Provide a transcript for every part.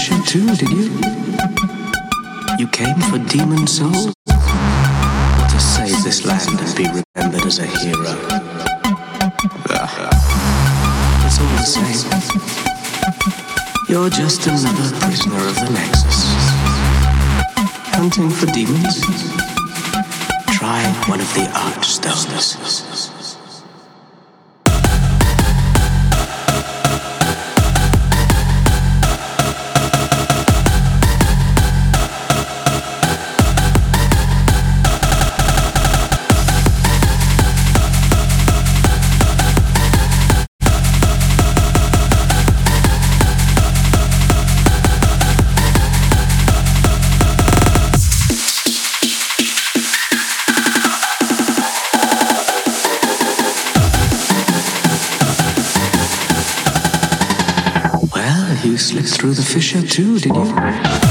too, did you? You came for demon souls? To save this land and be remembered as a hero. It's all the same. You're just another prisoner of the Nexus. Hunting for demons? Try one of the Archstones. through the fissure too, did you?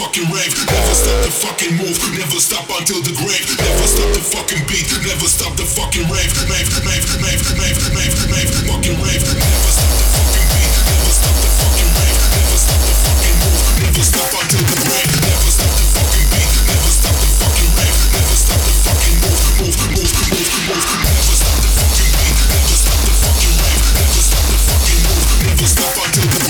Fucking rave. Never stop the fucking move. Never stop until the grave. Never stop the fucking beat. Never stop the fucking rave. Rave, rave, rave, rave, rave, rave, fucking rave. Never stop the fucking beat. Never stop the fucking rave. Never stop the fucking move. Never stop until the grave. Never stop the fucking beat. Never stop the fucking rave. Never stop the fucking move. Move, move, move, move. Never stop the fucking beat. Never stop the fucking rave. Never stop the fucking move. Never stop until the grave.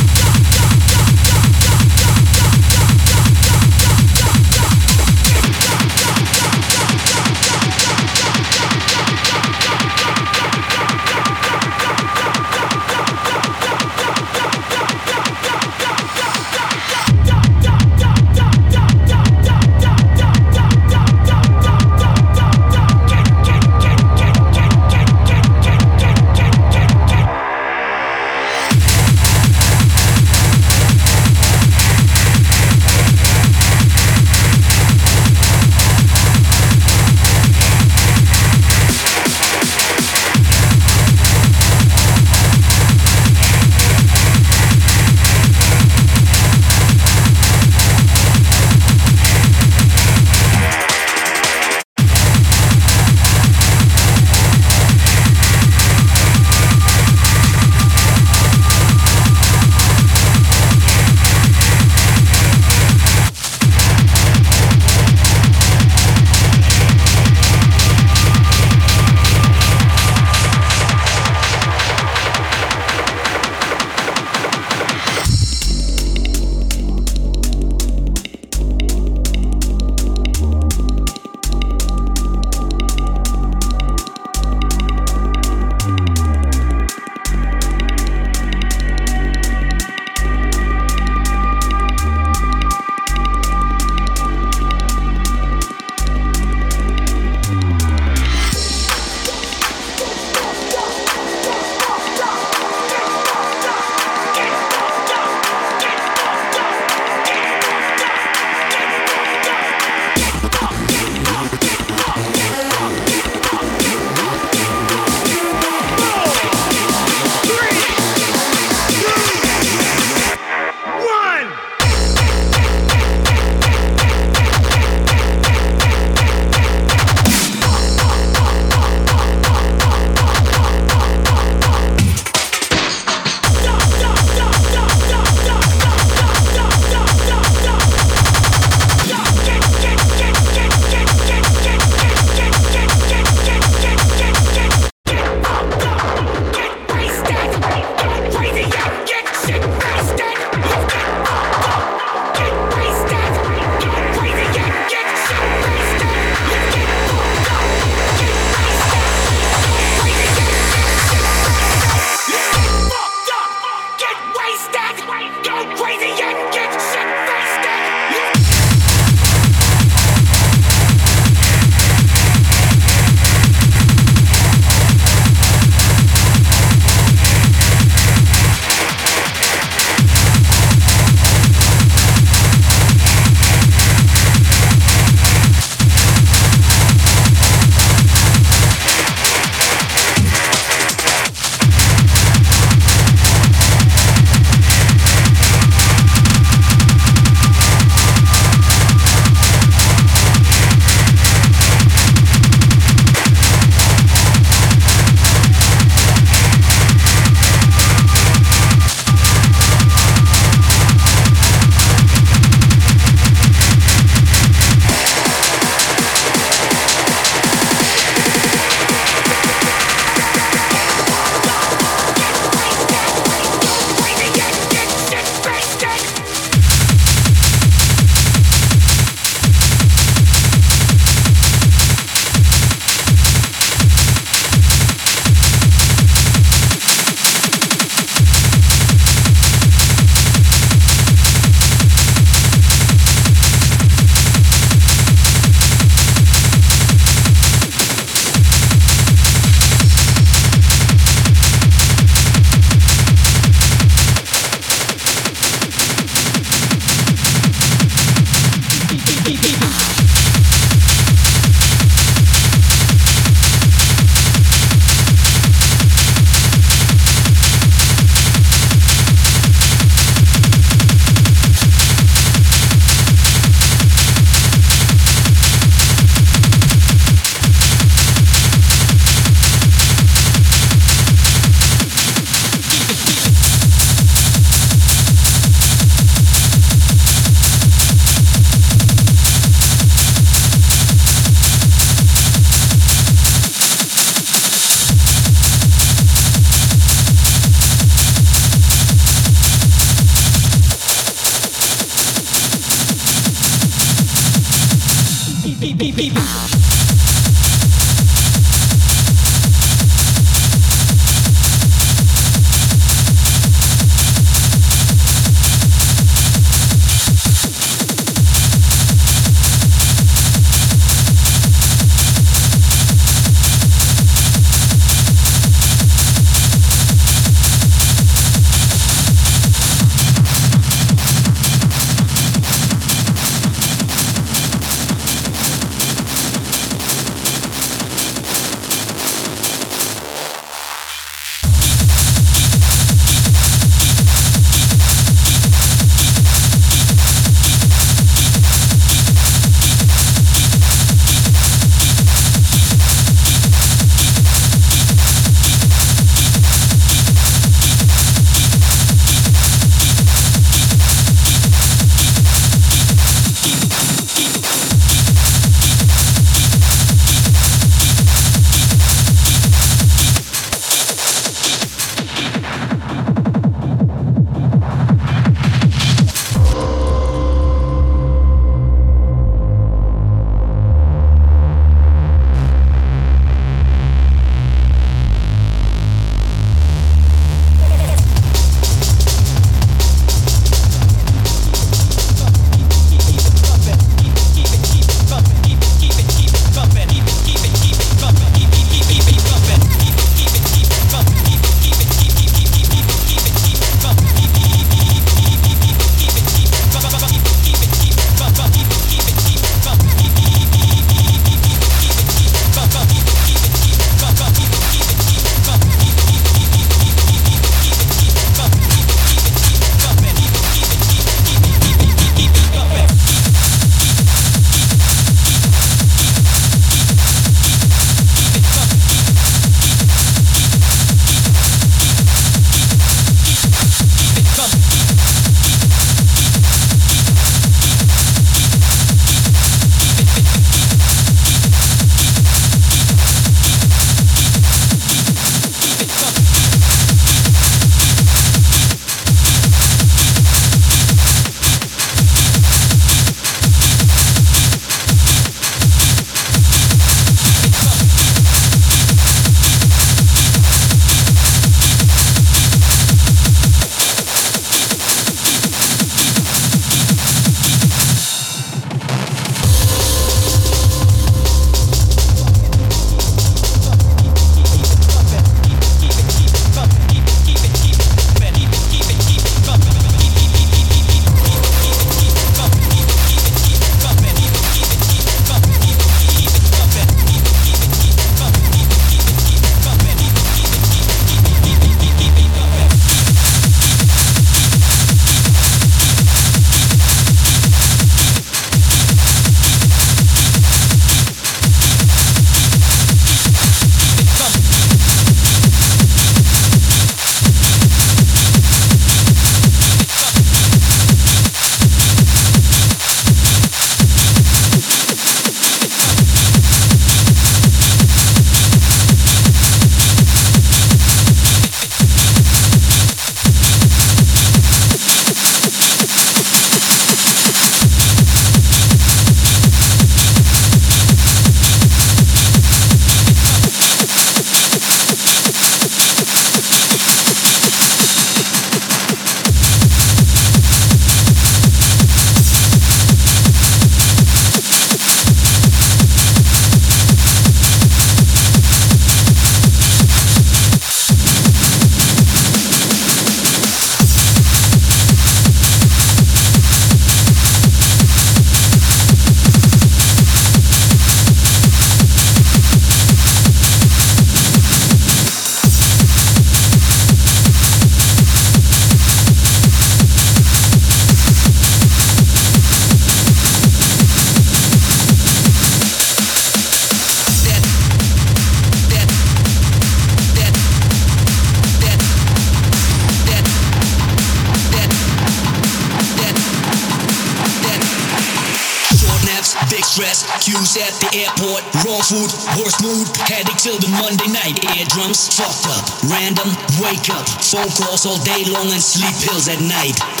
food, worst mood, headache till the Monday night. Eardrums fucked up, random wake up, phone calls all day long and sleep pills at night.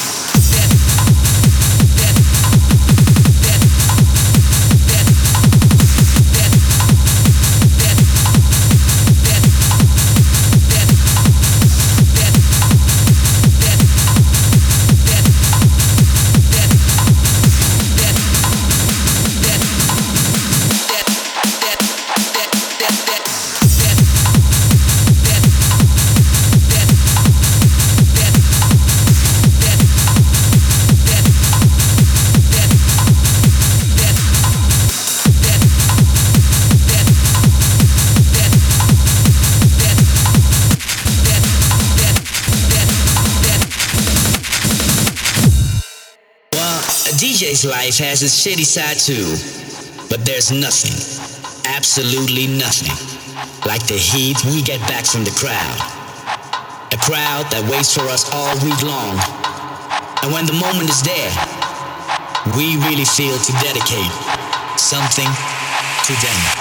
Life has its shitty side too, but there's nothing, absolutely nothing, like the heat we get back from the crowd. A crowd that waits for us all week long. And when the moment is there, we really feel to dedicate something to them.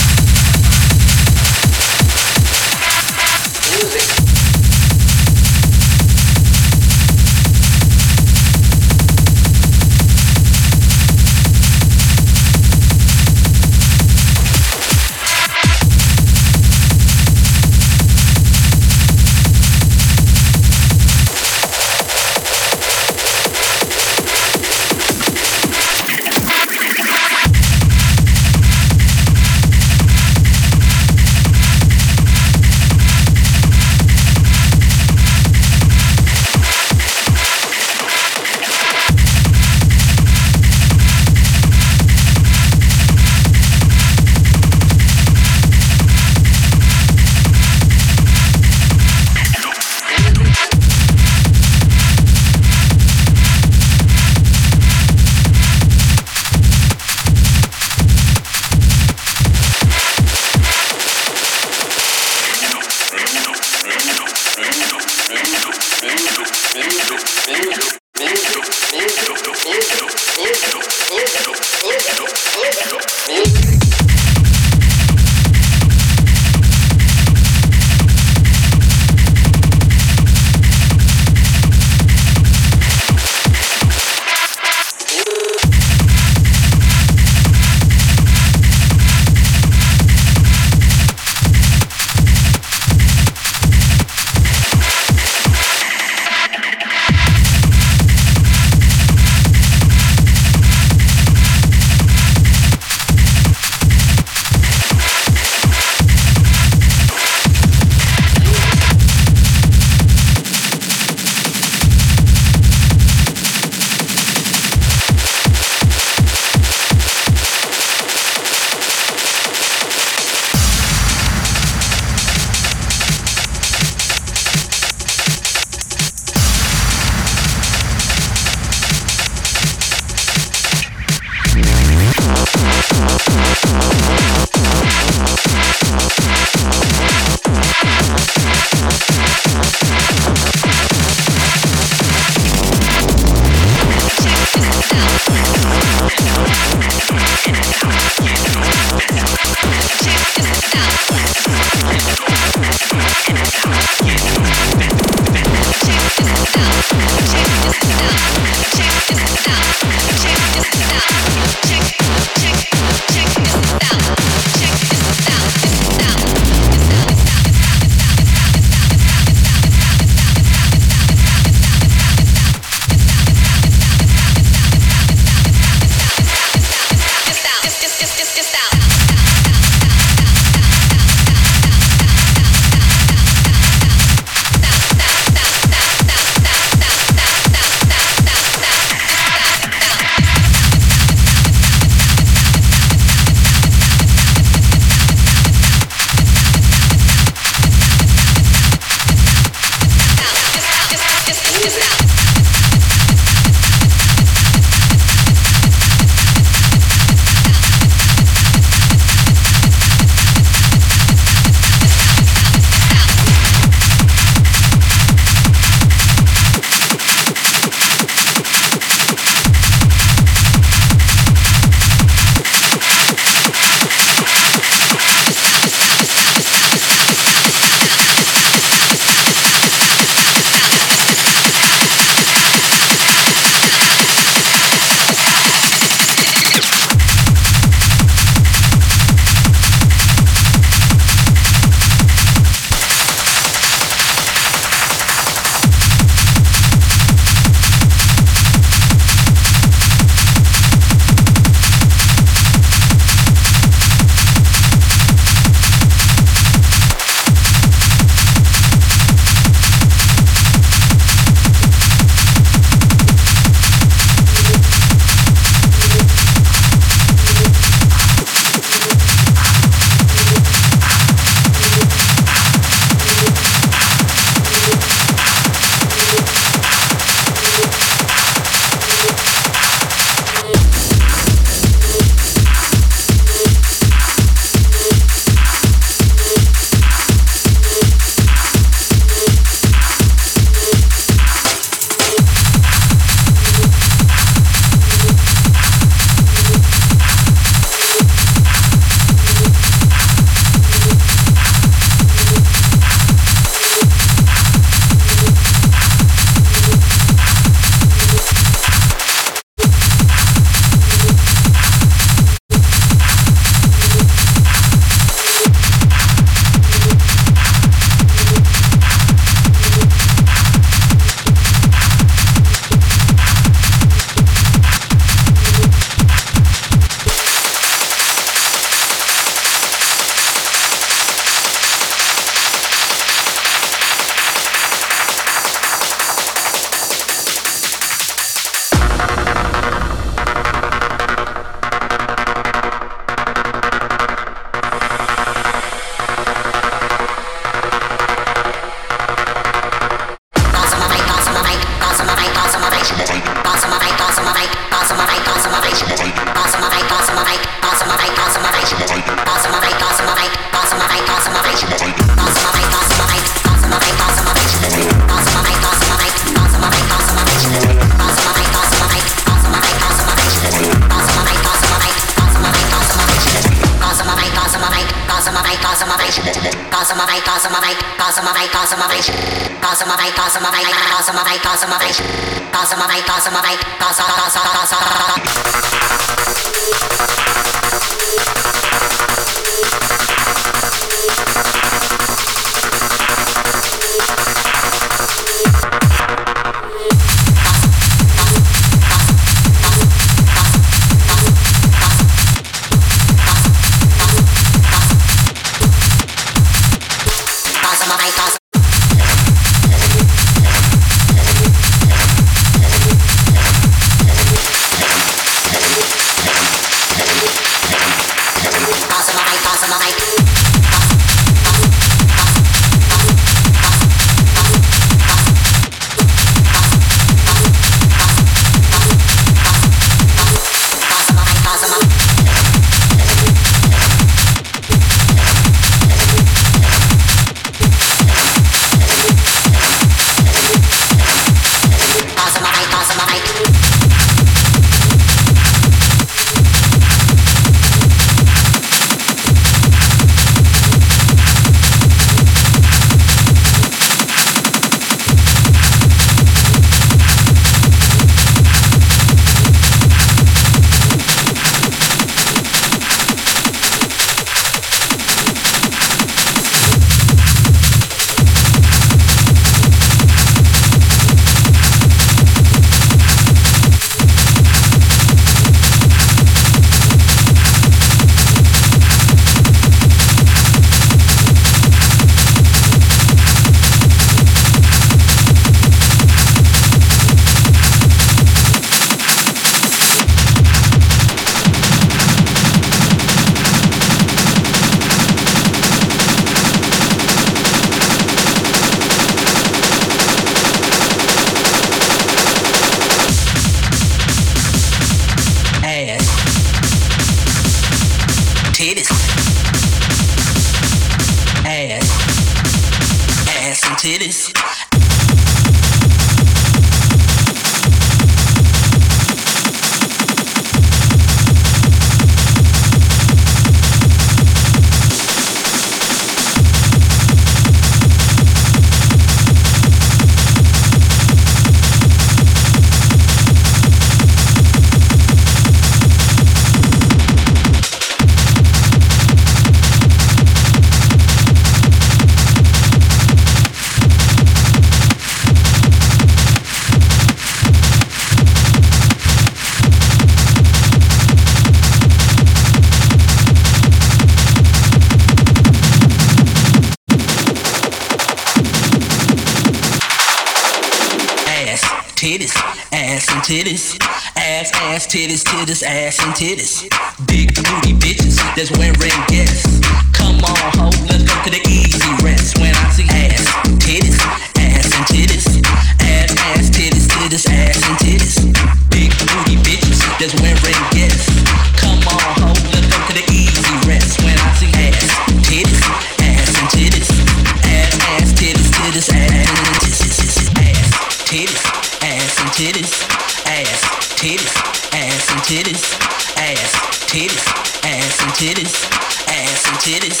titties, ass and titties,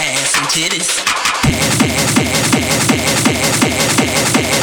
ass and titties, ass, ass, ass, ass, ass, ass, ass, ass, ass.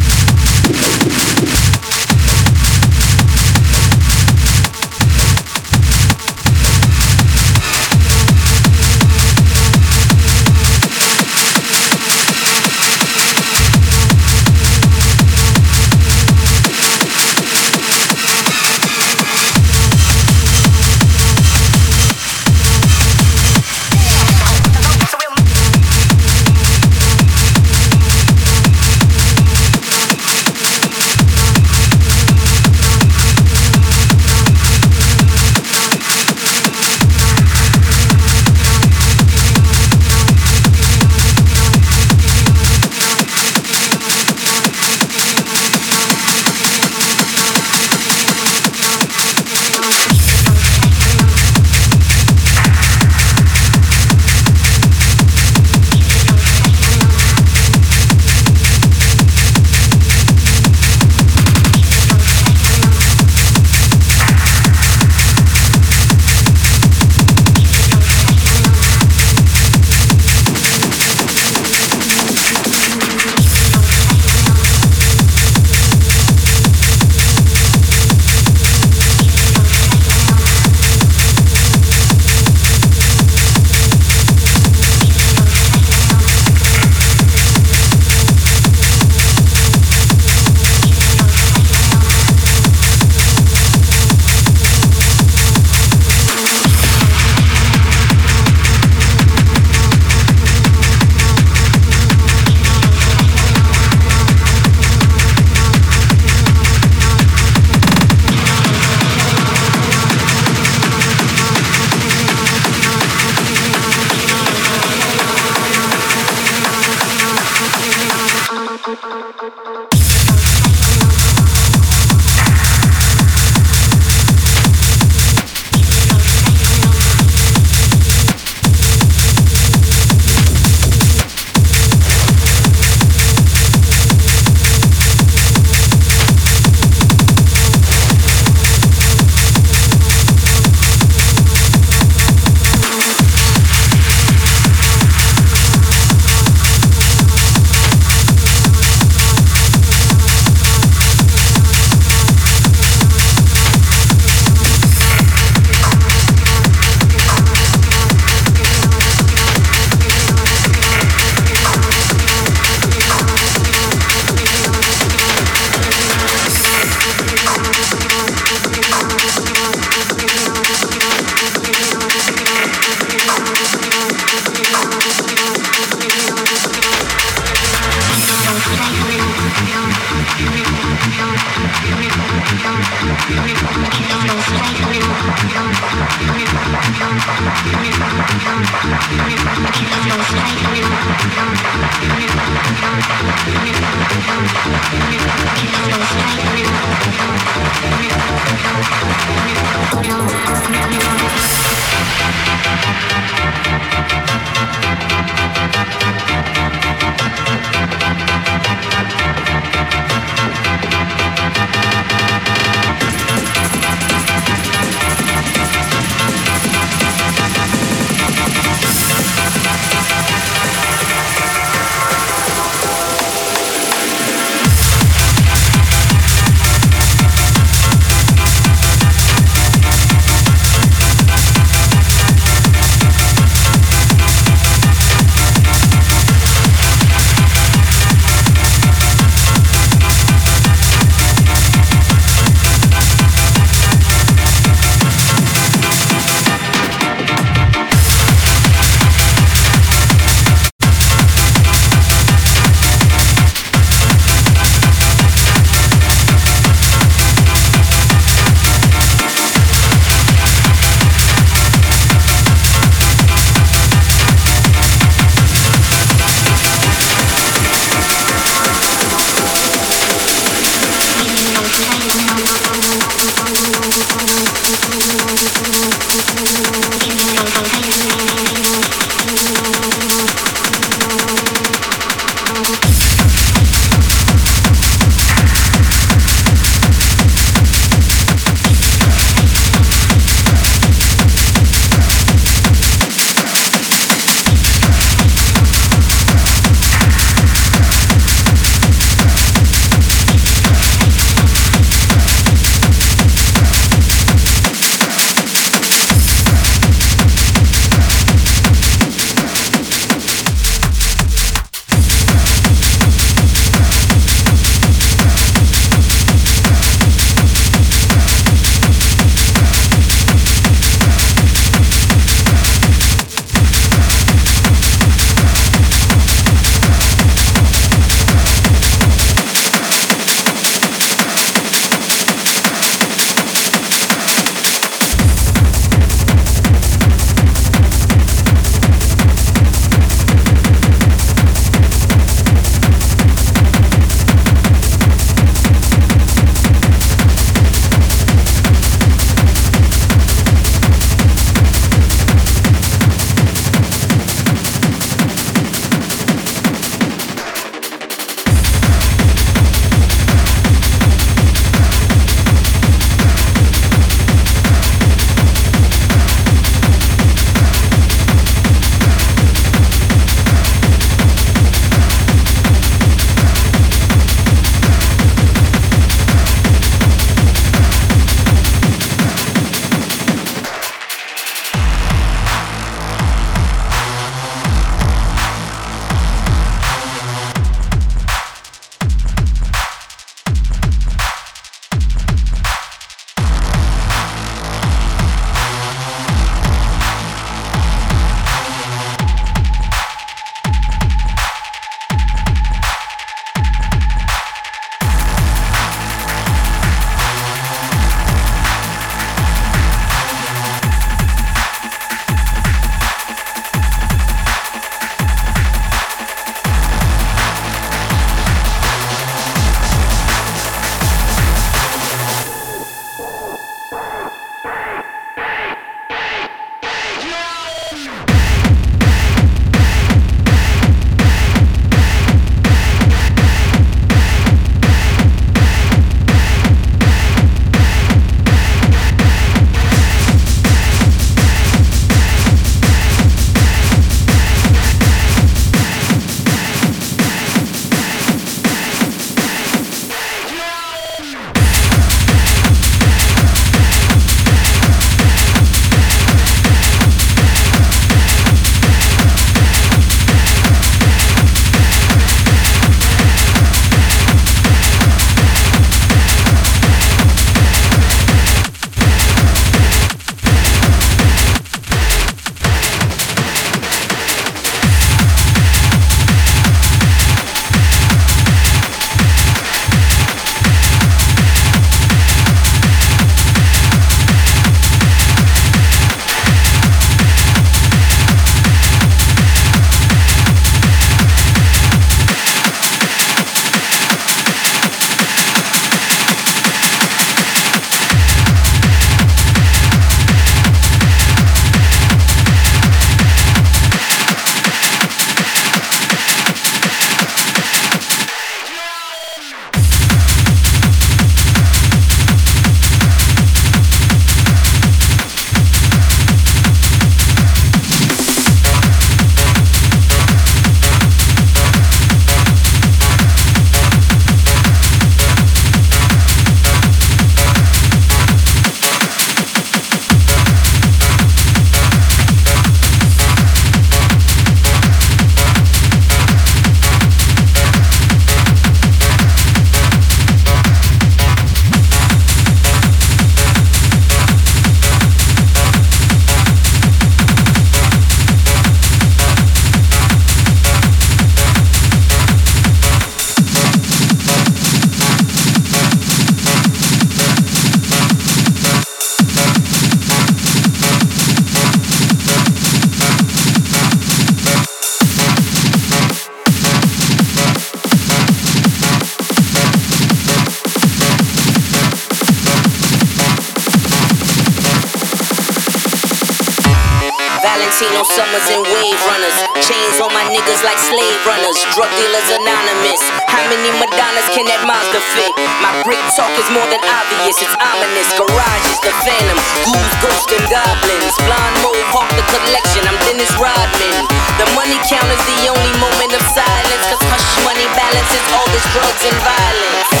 Runners. Drug dealers anonymous. How many Madonnas can that Mazda fit? My brick talk is more than obvious. It's ominous. Garage is the phantom. Ghouls, ghosts, and goblins. Blonde mohawk, the collection. I'm Dennis Rodman. The money count is the only moment of silence. Cause hush money balances all this drugs and violence.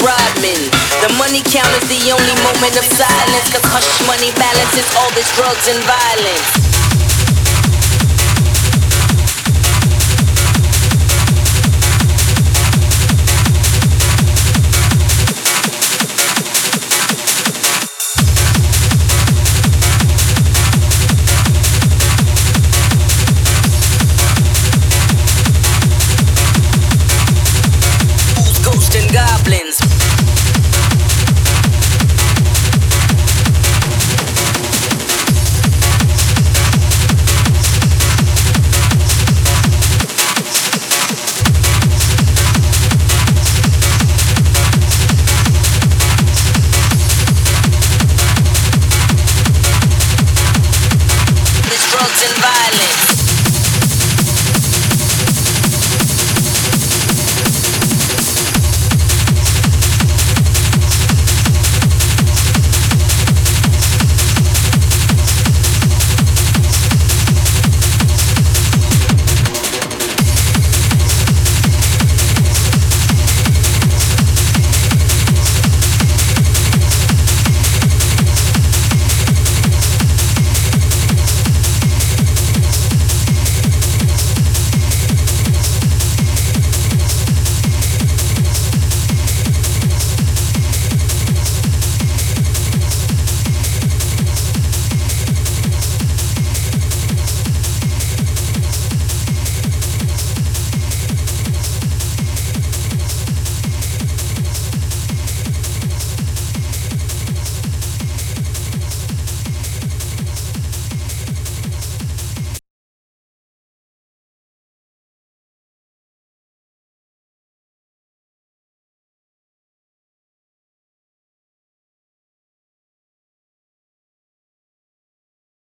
Rodman. The money count is the only moment of silence. Cause hush money balances all this drugs and violence.